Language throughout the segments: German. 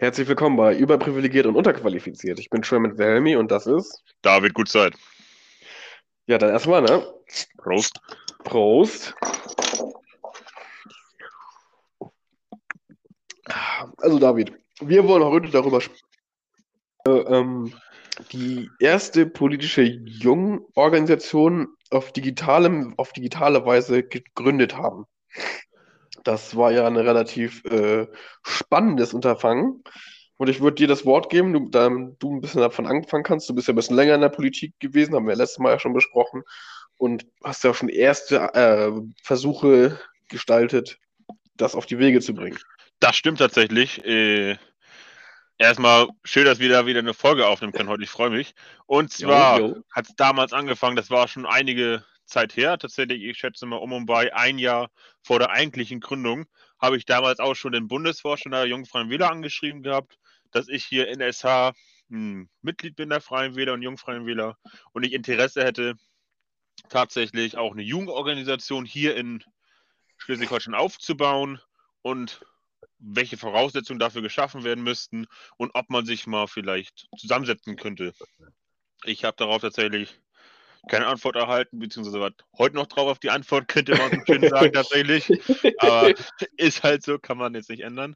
Herzlich willkommen bei Überprivilegiert und Unterqualifiziert. Ich bin Sherman Wilhelmi und das ist. David Gutzeit. Ja, dann erstmal, ne? Prost. Prost. Also, David, wir wollen heute darüber sprechen, äh, ähm, die erste politische Jungorganisation auf, digitalem, auf digitale Weise gegründet haben. Das war ja ein relativ äh, spannendes Unterfangen. Und ich würde dir das Wort geben, du, da du ein bisschen davon anfangen kannst. Du bist ja ein bisschen länger in der Politik gewesen, haben wir letztes Mal ja schon besprochen. Und hast ja schon erste äh, Versuche gestaltet, das auf die Wege zu bringen. Das stimmt tatsächlich. Äh, erstmal schön, dass wir da wieder eine Folge aufnehmen können heute. Ich freue mich. Und zwar hat es damals angefangen, das war schon einige Zeit her, tatsächlich, ich schätze mal um und bei ein Jahr vor der eigentlichen Gründung, habe ich damals auch schon den Bundesvorstand der Jungfreien Wähler angeschrieben gehabt, dass ich hier in SH hm, Mitglied bin der Freien Wähler und Jungfreien Wähler und ich Interesse hätte, tatsächlich auch eine Jugendorganisation hier in Schleswig-Holstein aufzubauen und welche Voraussetzungen dafür geschaffen werden müssten und ob man sich mal vielleicht zusammensetzen könnte. Ich habe darauf tatsächlich keine Antwort erhalten, beziehungsweise was heute noch drauf auf die Antwort, könnte man so schön sagen, tatsächlich. Aber ist halt so, kann man jetzt nicht ändern.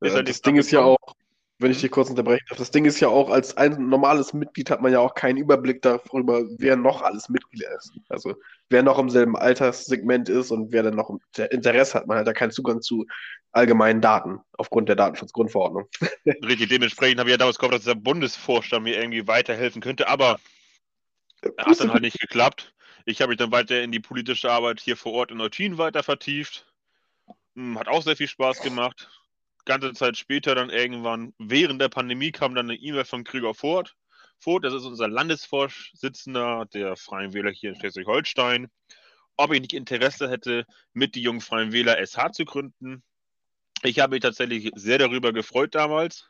Ja, halt das Ding ist ja auch, wenn ich dich kurz unterbrechen darf, das Ding ist ja auch, als ein normales Mitglied hat man ja auch keinen Überblick darüber, wer noch alles Mitglied ist. Also wer noch im selben Alterssegment ist und wer dann noch Interesse hat. Man hat da keinen Zugang zu allgemeinen Daten aufgrund der Datenschutzgrundverordnung. Richtig, dementsprechend habe ich ja damals gehofft, dass der Bundesvorstand mir irgendwie weiterhelfen könnte, aber hat dann halt nicht geklappt. Ich habe mich dann weiter in die politische Arbeit hier vor Ort in Eutin weiter vertieft. Hm, hat auch sehr viel Spaß gemacht. Ganze Zeit später dann irgendwann, während der Pandemie, kam dann eine E-Mail von Gregor Ford. Ford, das ist unser Landesvorsitzender der Freien Wähler hier in Schleswig-Holstein, ob ich nicht Interesse hätte, mit die Jungen Freien Wähler SH zu gründen. Ich habe mich tatsächlich sehr darüber gefreut damals,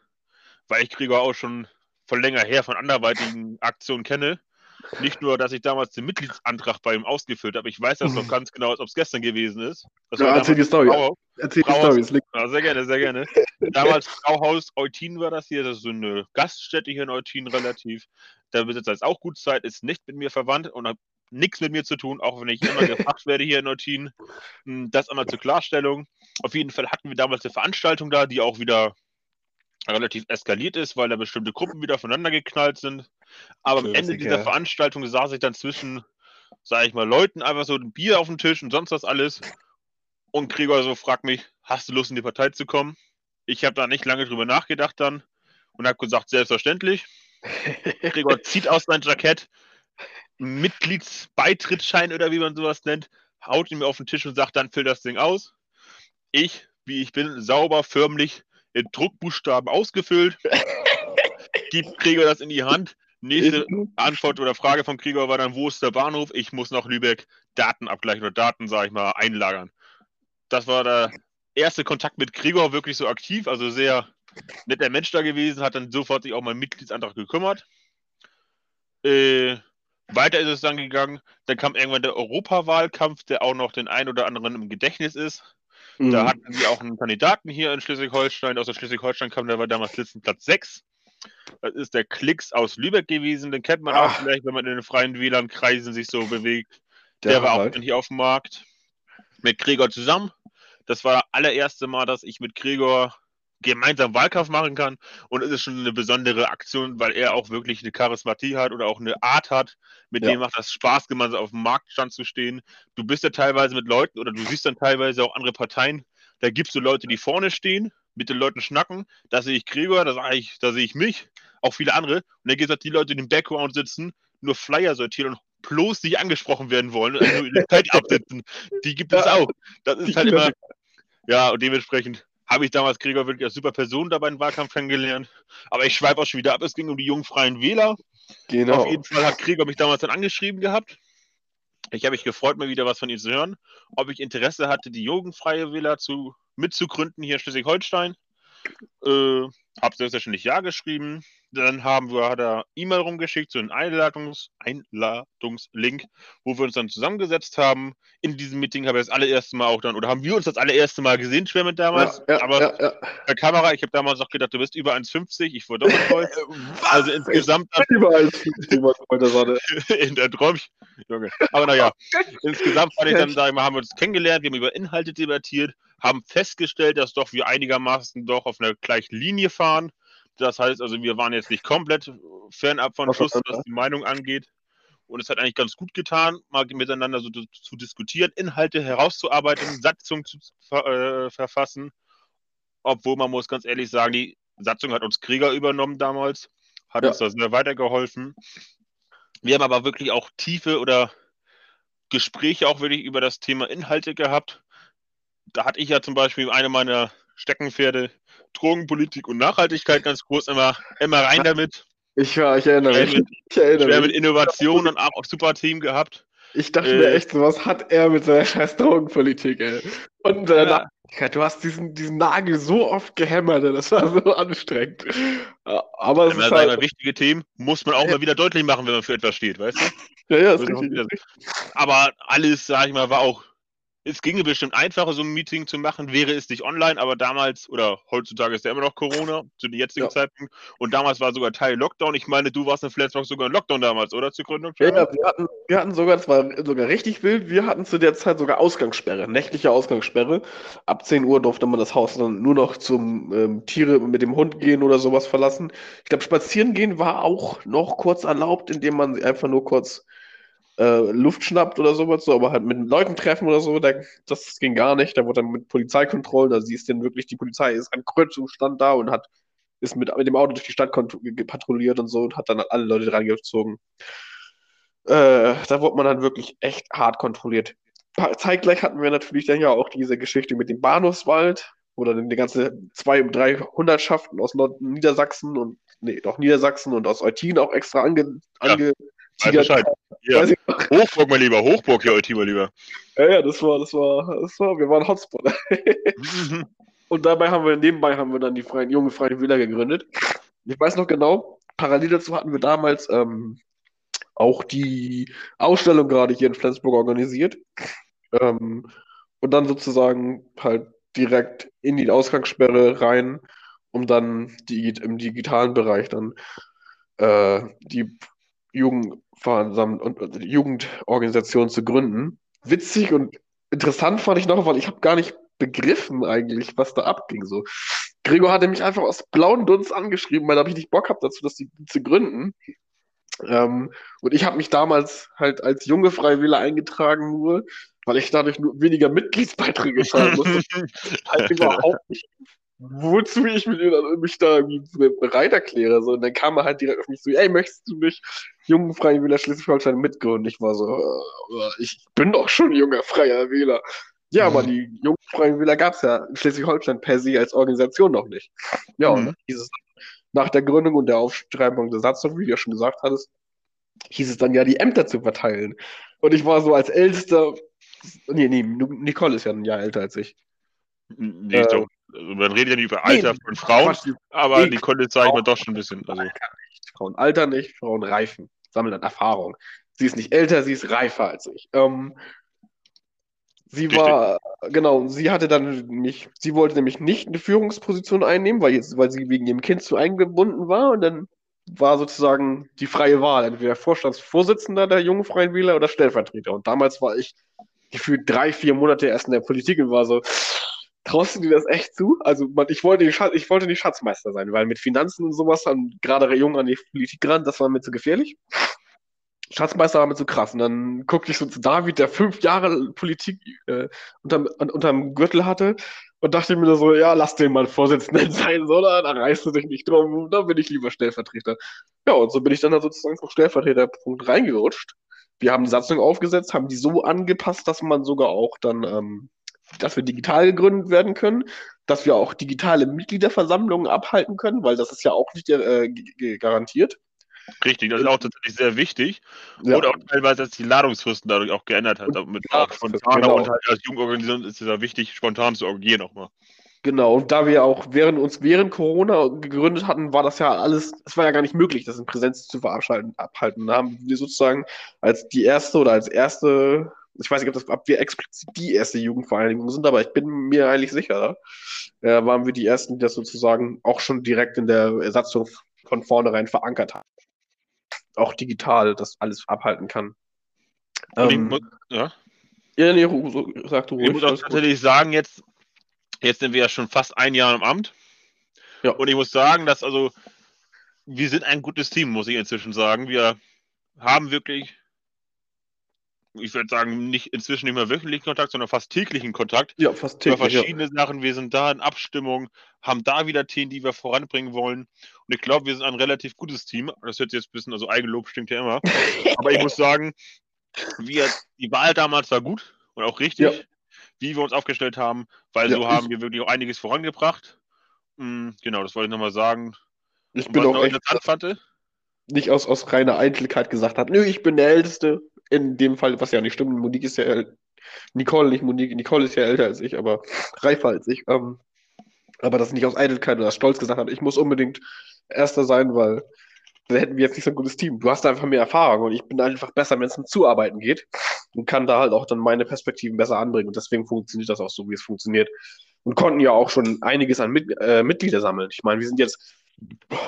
weil ich Gregor auch schon von länger her von anderweitigen Aktionen kenne nicht nur, dass ich damals den Mitgliedsantrag bei ihm ausgefüllt habe, ich weiß das noch ganz genau, als ob es gestern gewesen ist. Das ja, erzähl die Story. Brauhaus, erzähl die Story. Ja, sehr gerne, sehr gerne. damals Brauhaus Eutin war das hier, das ist so eine Gaststätte hier in Eutin relativ. Der Besitzer ist auch gut Zeit, ist nicht mit mir verwandt und hat nichts mit mir zu tun, auch wenn ich immer gefragt werde hier in Eutin. Hm, das einmal zur Klarstellung. Auf jeden Fall hatten wir damals eine Veranstaltung da, die auch wieder relativ eskaliert ist, weil da bestimmte Gruppen wieder voneinander geknallt sind. Aber am Ende dieser Veranstaltung saß ich dann zwischen, sage ich mal, Leuten einfach so ein Bier auf dem Tisch und sonst was alles. Und Gregor so fragt mich, hast du Lust in die Partei zu kommen? Ich habe da nicht lange drüber nachgedacht dann und habe gesagt, selbstverständlich. Gregor zieht aus seinem Jackett Mitgliedsbeitrittsschein oder wie man sowas nennt, haut ihn mir auf den Tisch und sagt, dann füll das Ding aus. Ich, wie ich bin, sauber, förmlich in Druckbuchstaben ausgefüllt. Gibt Gregor das in die Hand. Nächste Antwort oder Frage von Gregor war dann, wo ist der Bahnhof? Ich muss nach Lübeck Daten abgleichen oder Daten, sage ich mal, einlagern. Das war der erste Kontakt mit Gregor, wirklich so aktiv, also sehr netter Mensch da gewesen, hat dann sofort sich auch meinen Mitgliedsantrag gekümmert. Äh, weiter ist es dann gegangen, dann kam irgendwann der Europawahlkampf, der auch noch den einen oder anderen im Gedächtnis ist. Mhm. Da hatten wir auch einen Kandidaten hier in Schleswig-Holstein. Aus der Schleswig-Holstein kam, der war damals Platz 6. Das ist der Klicks aus Lübeck gewesen. Den kennt man Ach. auch vielleicht, wenn man in den freien WLAN-Kreisen sich so bewegt. Der, der war halt. auch hier auf dem Markt. Mit Gregor zusammen. Das war das allererste Mal, dass ich mit Gregor gemeinsam Wahlkampf machen kann. Und es ist schon eine besondere Aktion, weil er auch wirklich eine Charismatie hat oder auch eine Art hat, mit ja. dem macht das Spaß, gemeinsam auf dem Marktstand zu stehen. Du bist ja teilweise mit Leuten oder du siehst dann teilweise auch andere Parteien. Da gibst du Leute, die vorne stehen, mit den Leuten schnacken. Da sehe ich Gregor, da, ich, da sehe ich mich, auch viele andere. Und dann gibt es halt die Leute, die im Background sitzen, nur Flyer sortieren und bloß nicht angesprochen werden wollen, also die Zeit absitzen. Die gibt es auch. Das ist halt immer, ja, und dementsprechend habe ich damals Gregor wirklich als super Person dabei im Wahlkampf kennengelernt. Aber ich schweife auch schon wieder ab. Es ging um die jungen freien Wähler. Genau. Auf jeden Fall hat Gregor mich damals dann angeschrieben gehabt. Ich habe mich gefreut, mal wieder was von ihm zu hören, ob ich Interesse hatte, die jugendfreie Wähler zu, mitzugründen hier in Schleswig-Holstein. Äh, Hab selbstverständlich Ja geschrieben. Dann haben wir, hat er E-Mail rumgeschickt, so einen Einladungs Einladungslink, wo wir uns dann zusammengesetzt haben. In diesem Meeting haben wir das allererste Mal auch dann, oder haben wir uns das allererste Mal gesehen, Schwärmet damals. Ja, ja, Aber ja, ja. per Kamera, ich habe damals auch gedacht, du bist über 1,50, ich wurde doppelt voll. Also insgesamt heute Sonne. in der Träumchen. Junge. Aber naja, insgesamt fand ich dann, sag ich mal, haben wir uns kennengelernt, wir haben über Inhalte debattiert, haben festgestellt, dass doch wir einigermaßen doch auf einer gleichen Linie fahren. Das heißt also, wir waren jetzt nicht komplett fernab von Schuss, was die Meinung angeht. Und es hat eigentlich ganz gut getan, mal miteinander so zu diskutieren, Inhalte herauszuarbeiten, Satzung zu äh, verfassen. Obwohl man muss ganz ehrlich sagen, die Satzung hat uns Krieger übernommen damals, hat Ja. uns da sehr weitergeholfen. Wir haben aber wirklich auch tiefe oder Gespräche auch wirklich über das Thema Inhalte gehabt. Da hatte ich ja zum Beispiel eine meiner Steckenpferde Drogenpolitik und Nachhaltigkeit ganz groß immer, immer rein damit. Ich, ja, ich erinnere mich. mit, Ich erinnere schwer mich. mit Innovation und auch super Team gehabt. Ich dachte Äh, mir echt, was hat er mit seiner scheiß Drogenpolitik, ey. Und äh, Ja. Nachhaltigkeit. Du hast diesen, diesen Nagel so oft gehämmert, das war so anstrengend. Ja, Aber es Immer ist sagen halt, wichtige Themen muss man auch Ja. mal wieder deutlich machen, wenn man für etwas steht, weißt du? ja, ja, ist ich auch richtig. Aber alles, sag ich mal, war auch. Es ginge bestimmt einfacher, so ein Meeting zu machen, wäre es nicht online, aber damals, oder heutzutage ist ja immer noch Corona, zu dem jetzigen Ja. Zeitpunkt. Und damals war sogar Teil Lockdown. Ich meine, du warst in Flensburg sogar in Lockdown damals, oder? Zur Gründung? Ja, wir hatten, wir hatten sogar, das war sogar richtig wild, wir hatten zu der Zeit sogar Ausgangssperre, nächtliche Ausgangssperre. Ab 10 Uhr durfte man das Haus dann nur noch zum ähm, Tiere mit dem Hund gehen oder sowas verlassen. Ich glaube, spazieren gehen war auch noch kurz erlaubt, indem man einfach nur kurz äh, Luft schnappt oder sowas, so, aber halt mit Leuten treffen oder so, da, das ging gar nicht. Da wurde dann mit Polizeikontrollen, da siehst du dann wirklich, die Polizei ist an Kreuzzustand da und hat ist mit, mit dem Auto durch die Stadt patrouilliert und so und hat dann alle Leute reingezogen. Äh, da wurde man dann wirklich echt hart kontrolliert. Zeitgleich hatten wir natürlich dann ja auch diese Geschichte mit dem Bahnhofswald, wo dann die ganze zwei, drei Hundertschaften aus Nord Niedersachsen und, nee, doch Niedersachsen und aus Eutin auch extra ange, Ja, ange Bescheid. Ja. Hochburg, mein Lieber, Hochburg hier, Ultima, lieber. Ja, ja, das war, das war, das war, wir waren Hotspot. Und dabei haben wir, nebenbei haben wir dann die Freien, junge Freien Wähler gegründet. Ich weiß noch genau, parallel dazu hatten wir damals ähm, auch die Ausstellung gerade hier in Flensburg organisiert. Ähm, und dann sozusagen halt direkt in die Ausgangssperre rein, um dann die, im digitalen Bereich dann äh, die Jugendversam- und und Jugendorganisation zu gründen. Witzig und interessant fand ich noch, weil ich habe gar nicht begriffen eigentlich, was da abging. So. Gregor hatte mich einfach aus blauen Dunst angeschrieben, weil da habe ich nicht Bock gehabt dazu, das die, zu gründen. Ähm, und ich habe mich damals halt als junge Freiwilliger eingetragen, nur weil ich dadurch nur weniger Mitgliedsbeiträge zahlen musste. halt überhaupt nicht, wozu ich mich, mich da bereit erkläre. So. Und dann kam er halt direkt auf mich so, ey, möchtest du nicht jungen Freien Wähler Schleswig-Holstein mitgründen? Ich war so, äh, ich bin doch schon junger Freier Wähler. Ja, aber die jungen Freien Wähler gab es ja in Schleswig-Holstein per se als Organisation noch nicht. Ja, und Mhm. dann hieß es nach der Gründung und der Aufschreibung der Satzung, wie du ja schon gesagt hattest, hieß es dann ja, die Ämter zu verteilen. Und ich war so als Ältester, nee, nee, Nicole ist ja ein Jahr älter als ich. Nee, Äh, doch, also man redet ja nicht über Alter Nee, von Frauen, Quatsch, die aber nee, Nicole sage ich mal doch schon ein bisschen. Also, Frauen altern nicht, Frauen reifen, sammeln dann Erfahrung. Sie ist nicht älter, sie ist reifer als ich. Ähm, sie Richtig. war, genau, sie hatte dann nicht, sie wollte nämlich nicht eine Führungsposition einnehmen, weil, jetzt, weil sie wegen ihrem Kind zu eingebunden war und dann war sozusagen die freie Wahl, entweder Vorstandsvorsitzender der Jungen Freien Wähler oder Stellvertreter. Und damals war ich gefühlt drei, vier Monate erst in der Politik und war so, traust du dir das echt zu? Also man, ich wollte nicht, ich wollte nicht Schatzmeister sein, weil mit Finanzen und sowas an, gerade jung an die Politik ran, das war mir zu gefährlich. Schatzmeister war mir zu krass. Und dann guckte ich so zu David, der fünf Jahre Politik äh, unterm, un, unterm Gürtel hatte und dachte mir so, ja, lass den mal Vorsitzenden sein, so, da, da reißt du dich nicht drum, da bin ich lieber Stellvertreter. Ja, und so bin ich dann da sozusagen vom Stellvertreterpunkt reingerutscht. Wir haben Satzung aufgesetzt, haben die so angepasst, dass man sogar auch dann, ähm, dass wir digital gegründet werden können, dass wir auch digitale Mitgliederversammlungen abhalten können, weil das ist ja auch nicht äh, garantiert. richtig, das ist auch tatsächlich sehr wichtig. Ja. Und auch teilweise, dass die Ladungsfristen dadurch auch geändert hat. Damit auch Ladungsfristen, spontaner genau. und halt als Jugendorganisation ist es ja wichtig, spontan zu agieren auch mal. Genau, und da wir auch während uns während Corona gegründet hatten, war das ja alles, es war ja gar nicht möglich, das in Präsenz zu verabhalten. Abhalten. Da haben wir sozusagen als die erste oder als erste, ich weiß nicht, ob, das, ob wir explizit die erste Jugendvereinigung sind, aber ich bin mir eigentlich sicher, äh, waren wir die ersten, die das sozusagen auch schon direkt in der Satzung von vornherein verankert haben. Auch digital das alles abhalten kann. Ähm, muss, ja. Ja, nee, sag du ruhig. Ich muss auch tatsächlich sagen, jetzt, jetzt sind wir ja schon fast ein Jahr im Amt. Ja. Und ich muss sagen, dass also, wir sind ein gutes Team, muss ich inzwischen sagen. Wir haben wirklich, ich würde sagen, nicht inzwischen nicht mehr wöchentlichen Kontakt, sondern fast täglichen Kontakt. Ja, fast Über täglich. Ja. verschiedene Sachen. Wir sind da in Abstimmung, haben da wieder Themen, die wir voranbringen wollen. Und ich glaube, wir sind ein relativ gutes Team. Das hört sich jetzt ein bisschen, also Eigenlob stinkt ja immer. Aber ich muss sagen, wir, die Wahl damals war gut und auch richtig, Ja. wie wir uns aufgestellt haben, weil Ja, so haben wir wirklich auch einiges vorangebracht. Mm, Genau, das wollte ich nochmal sagen. Ich Und bin was auch ich echt fand, nicht aus, aus reiner Eitelkeit gesagt hat, nö, ich bin der Älteste. In dem Fall, was ja nicht stimmt, Monique ist ja Nicole, nicht Monique. Nicole ist ja älter als ich, aber reifer als ich. Ähm, aber das nicht aus Eitelkeit oder Stolz gesagt hat, ich muss unbedingt Erster sein, weil dann hätten wir jetzt nicht so ein gutes Team. Du hast einfach mehr Erfahrung und ich bin einfach besser, wenn es um Zuarbeiten geht und kann da halt auch dann meine Perspektiven besser anbringen. Und deswegen funktioniert das auch so, wie es funktioniert. Und konnten ja auch schon einiges an Mit äh, Mitglieder sammeln. Ich meine, wir sind jetzt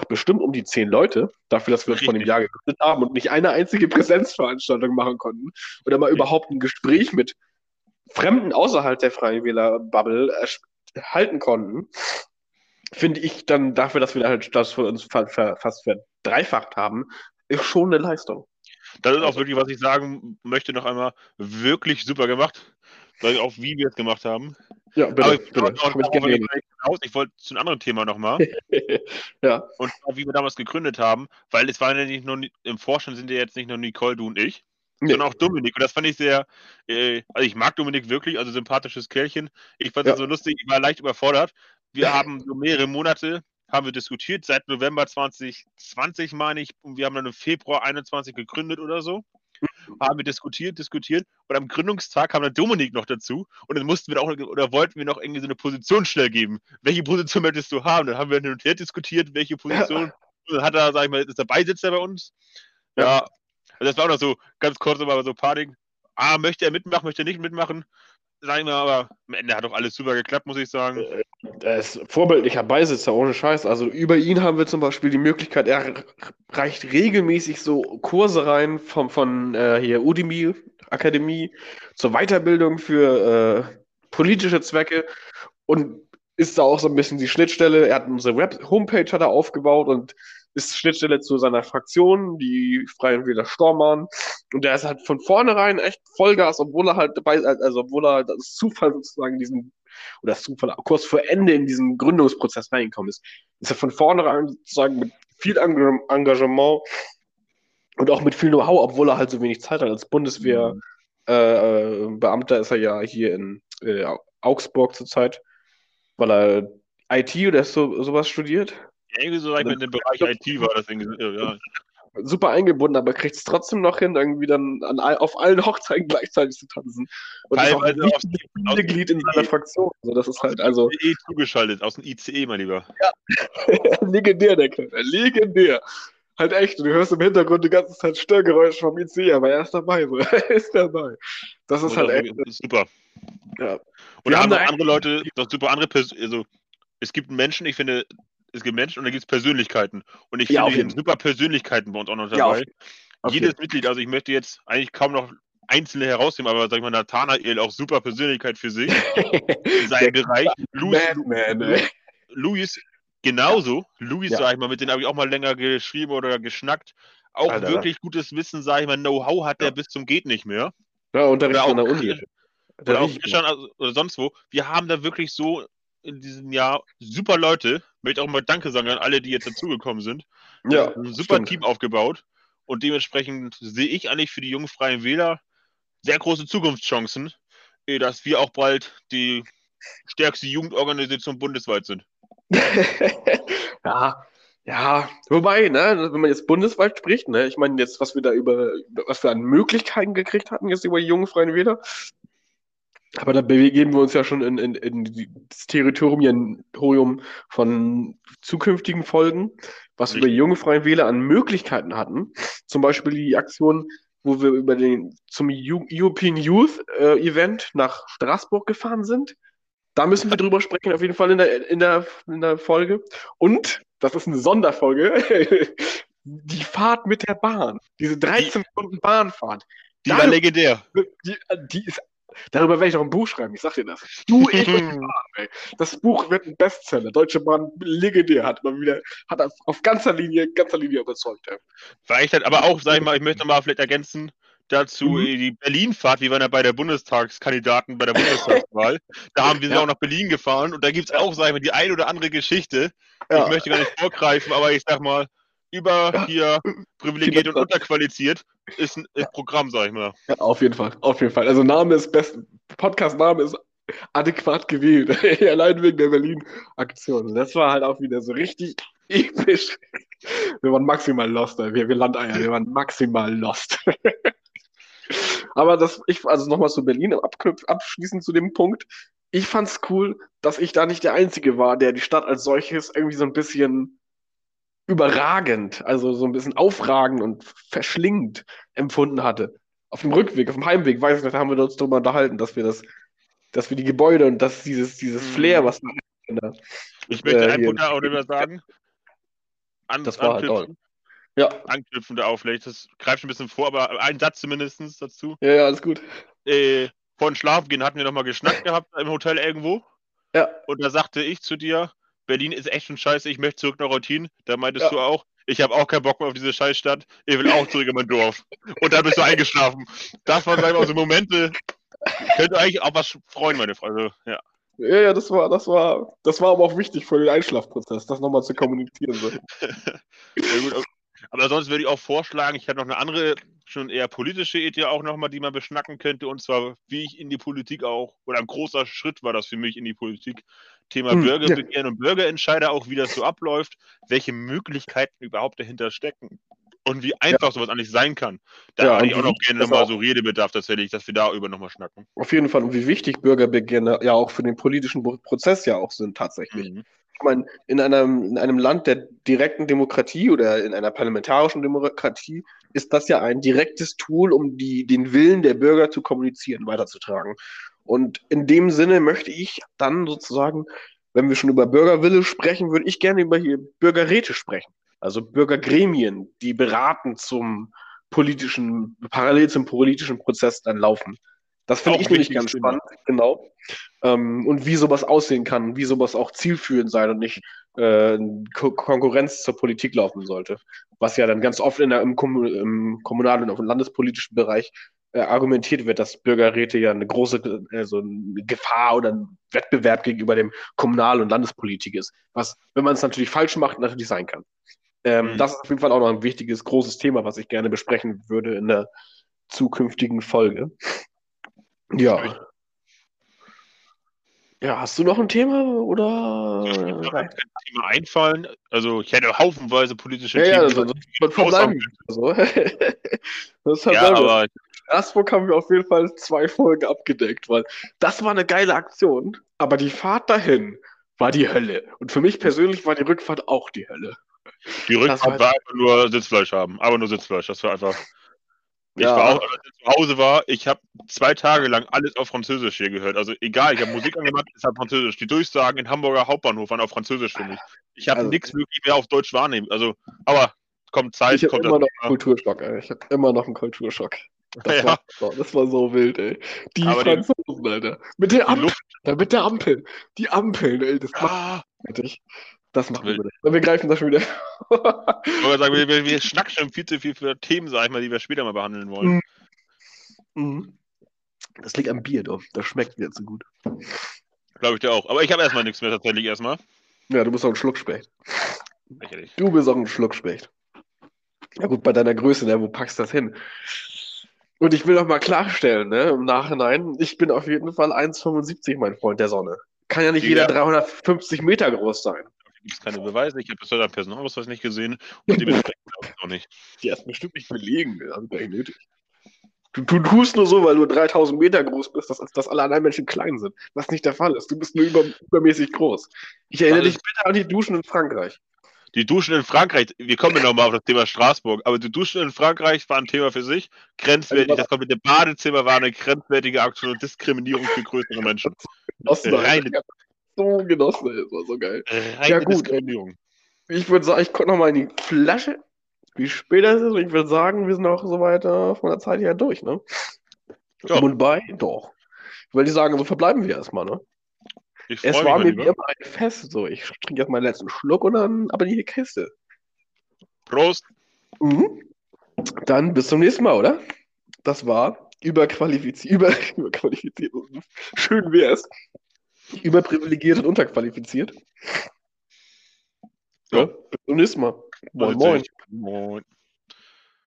bestimmt um die zehn Leute, dafür, dass wir uns von dem. Jahr gegründet haben und nicht eine einzige Präsenzveranstaltung machen konnten oder mal überhaupt ein Gespräch mit Fremden außerhalb der Freien Wähler-Bubble äh, halten konnten, finde ich dann dafür, dass wir halt das für uns fa fa fast verdreifacht haben, ist schon eine Leistung. das ist auch Also- wirklich, was ich sagen möchte, noch einmal wirklich super gemacht. Auch wie wir es gemacht haben. Ja, bitte, Aber ich, bitte. auch ich gerne hinaus. ich wollte zu einem anderen Thema nochmal. ja, Und wie wir damals gegründet haben, weil es waren ja nicht nur, im Vorstand sind ja jetzt nicht nur Nicole, du und ich, Nee. sondern auch Dominik. Und das fand ich sehr, äh, also ich mag Dominik wirklich, also sympathisches Kerlchen. Ich fand es Ja. so lustig, ich war leicht überfordert. Wir haben so mehrere Monate, haben wir diskutiert, seit November 2020 meine ich, und wir haben dann im Februar 21 gegründet oder so. Haben wir diskutiert, diskutiert und am Gründungstag kam dann Dominik noch dazu und dann mussten wir auch oder wollten wir noch irgendwie so eine Position schnell geben. Welche Position möchtest du haben? Dann haben wir hin und her diskutiert, welche Position. Und dann hat er, sag ich mal, ist der Beisitzer bei uns. Ja, also das war auch noch so ganz kurz, aber so Panik. Ah, möchte er mitmachen, möchte er nicht mitmachen? Sag ich mal, aber am Ende hat auch alles super geklappt, muss ich sagen. Er ist vorbildlicher Beisitzer, ohne Scheiß. Also über ihn haben wir zum Beispiel die Möglichkeit, er reicht regelmäßig so Kurse rein vom, von äh, hier Udemy Akademie zur Weiterbildung für äh, politische Zwecke und ist da auch so ein bisschen die Schnittstelle. Er hat unsere Web Homepage hat er aufgebaut und ist Schnittstelle zu seiner Fraktion, die Freien Wähler Stormann. Und der ist halt von vornherein echt Vollgas, obwohl er halt dabei, also obwohl er das Zufall sozusagen diesen oder das Zufall kurz vor Ende in diesen Gründungsprozess reingekommen ist, ist er von vornherein sozusagen mit viel Engag- Engagement und auch mit viel Know-how, obwohl er halt so wenig Zeit hat. Als Bundeswehrbeamter äh, Beamter ist er ja hier in äh, Augsburg zurzeit, weil er IT oder so, sowas studiert. Irgendwie so, sag ich in dem Bereich IT war das irgendwie. Ja. Super eingebunden, aber kriegt es trotzdem noch hin, irgendwie dann an, auf allen Hochzeiten gleichzeitig zu tanzen. Und ist auch ein Teilweise aus Mitglied in seiner Fraktion. Also das ist halt also ICE zugeschaltet, aus dem ICE, mein Lieber. legendär, der Kerl. Legendär. Halt echt. Du hörst im Hintergrund die ganze Zeit Störgeräusche vom IC, aber er ist dabei. So. Er ist dabei. Das ist Und halt das echt. ist super. Ja. Und haben andere Leute, noch super andere Pers also es gibt Menschen, ich finde, es gibt Menschen und da gibt es Persönlichkeiten. Und ich Ja, finde, super Persönlichkeiten bei uns auch noch Ja, dabei. Auf Jedes Mitglied, also ich möchte jetzt eigentlich kaum noch einzelne herausnehmen, aber sag ich mal, Nathanael auch super Persönlichkeit für sich. In seinem Bereich. Luis, genauso. Luis, Ja. sag ich mal, mit denen habe ich auch mal länger geschrieben oder geschnackt. Auch Alter. wirklich gutes Wissen, sag ich mal, Know-how hat der Ja. bis zum geht nicht mehr. Ja, Unterricht Oder an der auch Uni. Oder Der auch also, oder sonst wo. Wir haben da wirklich so in diesem Jahr super Leute. Möchte auch mal Danke sagen an alle, die jetzt dazugekommen sind. ja, Ein super stimmt. Team aufgebaut. Und dementsprechend sehe ich eigentlich für die jungen Freien Wähler sehr große Zukunftschancen, eh, dass wir auch bald die stärkste Jugendorganisation bundesweit sind. ja, ja, wobei, ne, wenn man jetzt bundesweit spricht, ne, ich meine jetzt, was wir da über, was wir an Möglichkeiten gekriegt hatten, jetzt über die jungen Freien Wähler, Aber da begeben wir uns ja schon in, in, in das Territorium von zukünftigen Folgen, was wir junge Freien Wähler an Möglichkeiten hatten. Zum Beispiel die Aktion, wo wir über den zum European Youth äh, Event nach Straßburg gefahren sind. Da müssen wir drüber sprechen, auf jeden Fall in der, in der, in der Folge. Und, das ist eine Sonderfolge, die Fahrt mit der Bahn. Diese 13 die, Stunden Bahnfahrt. Die war legendär. Die, die ist Darüber werde ich noch ein Buch schreiben, ich sag dir das. Du, ich die Bahn, ey. Das Buch wird ein Bestseller. Deutsche Bahn legendär, hat man wieder, hat auf ganzer Linie, ganzer Linie überzeugt. Ey. Ich halt, aber auch, sag ich mal, ich möchte mal vielleicht ergänzen, dazu mhm. die Berlin-Fahrt, wie wir ja bei der Bundestagskandidaten bei der Bundestagswahl. da haben wir ja. auch nach Berlin gefahren und da gibt es auch, sag ich mal, die ein oder andere Geschichte. Ja. Ich möchte gar nicht vorgreifen, aber ich sag mal, über hier privilegiert und unterqualifiziert ist ein ist Programm, sag ich mal. Ja, auf jeden Fall, auf jeden Fall. Also Name ist best, Podcast-Name ist adäquat gewählt. Allein wegen der Berlin-Aktion. Das war halt auch wieder so richtig episch. Wir waren maximal lost, wir, wir Landeier, wir waren maximal lost. Aber das, ich, also nochmal zu Berlin, abschließend zu dem Punkt. Ich fand's cool, dass ich da nicht der Einzige war, der die Stadt als solches irgendwie so ein bisschen überragend, also so ein bisschen aufragend und verschlingend empfunden hatte. Auf dem Rückweg, auf dem Heimweg, weiß ich nicht, haben wir uns darüber unterhalten, dass wir das, dass wir die Gebäude und dass dieses, dieses mhm. Flair, was da, Ich möchte äh, einen Punkt auch darüber sagen. An, das war halt toll. Ja. Anknüpfende Auflegt, das greift ein bisschen vor, aber ein Satz zumindest dazu. Ja, ja, alles gut. Äh, vor Schlafen gehen hatten wir nochmal geschnackt gehabt im Hotel irgendwo. Ja. Und da sagte ich zu dir, Berlin ist echt schon scheiße, ich möchte zurück nach Routine. Da meintest ja. du auch, ich habe auch keinen Bock mehr auf diese Scheißstadt, ich will auch zurück in mein Dorf. Und da bist du eingeschlafen. Das waren einfach so Momente, könnte eigentlich auch was freuen, meine Freunde. Ja. Ja, ja, das war, das war, das war aber auch wichtig für den Einschlafprozess, das nochmal zu kommunizieren. So. ja, gut, aber sonst würde ich auch vorschlagen, ich hätte noch eine andere, schon eher politische Idee auch nochmal, die man beschnacken könnte, und zwar, wie ich in die Politik auch, oder ein großer Schritt war das für mich in die Politik, Thema hm, Bürgerbegehren ja. und Bürgerentscheider, auch wie das so abläuft, welche Möglichkeiten überhaupt dahinter stecken und wie einfach ja. sowas eigentlich sein kann. Da ja, hätte ich auch noch gerne nochmal so Redebedarf tatsächlich, dass wir darüber nochmal schnacken. Auf jeden Fall. Und wie wichtig Bürgerbegehren ja auch für den politischen Prozess ja auch sind tatsächlich. Mhm. Ich meine, in einem, in einem Land der direkten Demokratie oder in einer parlamentarischen Demokratie ist das ja ein direktes Tool, um die, den Willen der Bürger zu kommunizieren, weiterzutragen. Und in dem Sinne möchte ich dann sozusagen, wenn wir schon über Bürgerwille sprechen, würde ich gerne über hier Bürgerräte sprechen. Also Bürgergremien, die beraten zum politischen, parallel zum politischen Prozess dann laufen. Das finde ich nämlich ganz spannend, genau. Ähm, und wie sowas aussehen kann, wie sowas auch zielführend sein und nicht äh, Ko Konkurrenz zur Politik laufen sollte. Was ja dann ganz oft in der, im, Kom im kommunalen und im landespolitischen Bereich äh, argumentiert wird, dass Bürgerräte ja eine große äh, so eine Gefahr oder ein Wettbewerb gegenüber dem Kommunal- und Landespolitik ist. Was, wenn man es natürlich falsch macht, natürlich sein kann. Ähm, mhm. Das ist auf jeden Fall auch noch ein wichtiges, großes Thema, was ich gerne besprechen würde in der zukünftigen Folge. Ja. Ja, hast du noch ein Thema oder? Ich mir kein Thema einfallen. Also ich hätte haufenweise politische ja, Themen. Ja, also, das verbleiben so. das ja, aber Straßburg haben wir auf jeden Fall zwei Folgen abgedeckt, weil das war eine geile Aktion, aber die Fahrt dahin war die Hölle. Und für mich persönlich war die Rückfahrt auch die Hölle. Die Rückfahrt war einfach nur Sitzfleisch haben, aber nur Sitzfleisch. Das war einfach ich ja. war auch, als ich zu Hause war, ich habe zwei Tage lang alles auf Französisch hier gehört. Also egal, ich habe Musik angemacht, ist halt Französisch. Die Durchsagen in Hamburger Hauptbahnhof waren auf Französisch für mich. Ich habe also, nichts wirklich mehr auf Deutsch wahrnehmen. Also, aber kommt Zeit, ich kommt immer noch einen Kulturschock, ey. Ich habe immer noch einen Kulturschock. Das, ja. war, das war so wild, ey. Die aber Franzosen, die, Alter. Mit der Ampel, mit der Ampel. Die Ampeln, ey. Das macht fertig. Das machen wir. Und wir greifen das schon wieder. ich sagen, wir, wir, wir schnacken schon viel zu viel für Themen, sag ich mal, die wir später mal behandeln wollen. Mhm. mhm. Das liegt am Bier, doch. Das schmeckt mir zu gut. Glaube ich dir auch. Aber ich habe erstmal nichts mehr tatsächlich erstmal. Ja, du bist auch ein Schluckspecht. Lächerlich. Du bist auch ein Schluckspecht. Ja gut, bei deiner Größe, ne, wo packst du das hin? Und ich will noch mal klarstellen, ne, im Nachhinein, ich bin auf jeden Fall 1,75, mein Freund der Sonne. Kann ja nicht ja. jeder 350 Meter groß sein gibt es keine Beweise. Ich habe bisher deinen Personalausweis nicht gesehen und dementsprechend auch nicht. Die ersten bestimmt nicht belegen, das ist gar nicht nötig. Du, du tust nur so, weil du 3000 Meter groß bist, dass, dass alle anderen Menschen klein sind. Was nicht der Fall ist. Du bist nur über, übermäßig groß. Ich erinnere Alles- dich bitte an die Duschen in Frankreich. Die Duschen in Frankreich, wir kommen nochmal auf das Thema Straßburg, aber die Duschen in Frankreich waren ein Thema für sich. Grenzwertig, das komplette Badezimmer war eine grenzwertige Aktion und Diskriminierung für größere Menschen. Genossen, Alter. Reine, Ich so genossen, ey. das war so geil. reine Ja, gut, Diskriminierung. Ich würde sagen, ich gucke nochmal in die Flasche, wie spät es ist. Und ich würde sagen, wir sind auch so weiter von der Zeit her durch, ne? Ja. Und bei, doch. Ich würde sagen, so verbleiben wir erstmal, ne? Es war mir wie immer ein Fest. So, ich trinke jetzt meinen letzten Schluck und dann aber in die Kiste. Prost. Mhm. Dann bis zum nächsten Mal, oder? Das war überqualifiziert, über, überqualifiziert. Schön wär's. Überprivilegiert und unterqualifiziert. Ja, bis zum nächsten Mal. Moin, moin. Moin.